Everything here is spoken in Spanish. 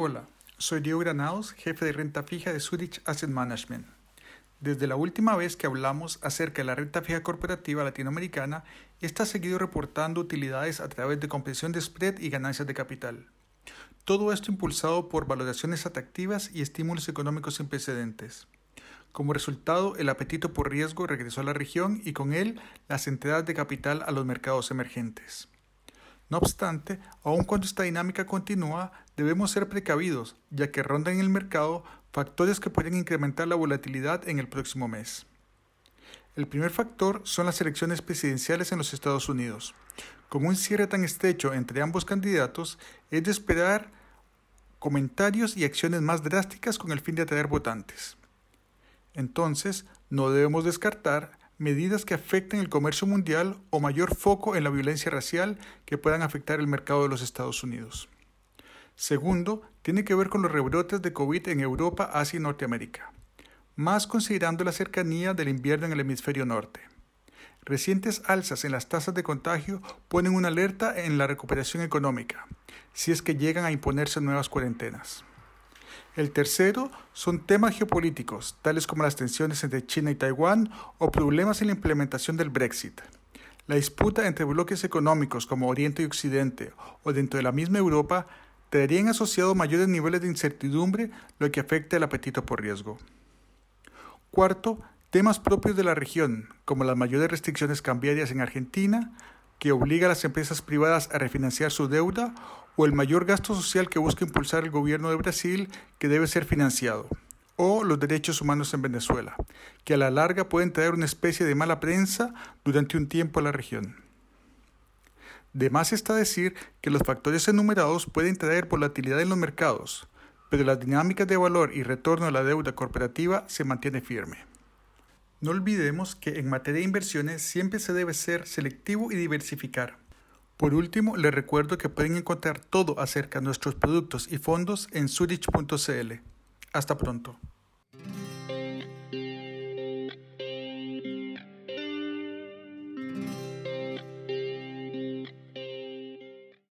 Hola, soy Diego Granados, jefe de renta fija de Zurich Asset Management. Desde la última vez que hablamos acerca de la renta fija corporativa latinoamericana, esta ha seguido reportando utilidades a través de comprensión de spread y ganancias de capital. Todo esto impulsado por valoraciones atractivas y estímulos económicos sin precedentes. Como resultado, el apetito por riesgo regresó a la región y con él las entradas de capital a los mercados emergentes. No obstante, aun cuando esta dinámica continúa, debemos ser precavidos, ya que rondan en el mercado factores que pueden incrementar la volatilidad en el próximo mes. El primer factor son las elecciones presidenciales en los Estados Unidos. Con un cierre tan estrecho entre ambos candidatos, es de esperar comentarios y acciones más drásticas con el fin de atraer votantes. Entonces, no debemos descartar medidas que afecten el comercio mundial o mayor foco en la violencia racial que puedan afectar el mercado de los Estados Unidos. Segundo, tiene que ver con los rebrotes de COVID en Europa, Asia y Norteamérica, más considerando la cercanía del invierno en el hemisferio norte. Recientes alzas en las tasas de contagio ponen una alerta en la recuperación económica, si es que llegan a imponerse nuevas cuarentenas. El tercero son temas geopolíticos, tales como las tensiones entre China y Taiwán o problemas en la implementación del Brexit. La disputa entre bloques económicos como Oriente y Occidente o dentro de la misma Europa traerían asociado mayores niveles de incertidumbre, lo que afecta el apetito por riesgo. Cuarto, temas propios de la región, como las mayores restricciones cambiarias en Argentina, que obliga a las empresas privadas a refinanciar su deuda o el mayor gasto social que busca impulsar el gobierno de Brasil que debe ser financiado, o los derechos humanos en Venezuela, que a la larga pueden traer una especie de mala prensa durante un tiempo a la región. De más está decir que los factores enumerados pueden traer volatilidad en los mercados, pero la dinámica de valor y retorno a la deuda corporativa se mantiene firme. No olvidemos que en materia de inversiones siempre se debe ser selectivo y diversificar. Por último, les recuerdo que pueden encontrar todo acerca de nuestros productos y fondos en zurich.cl. Hasta pronto.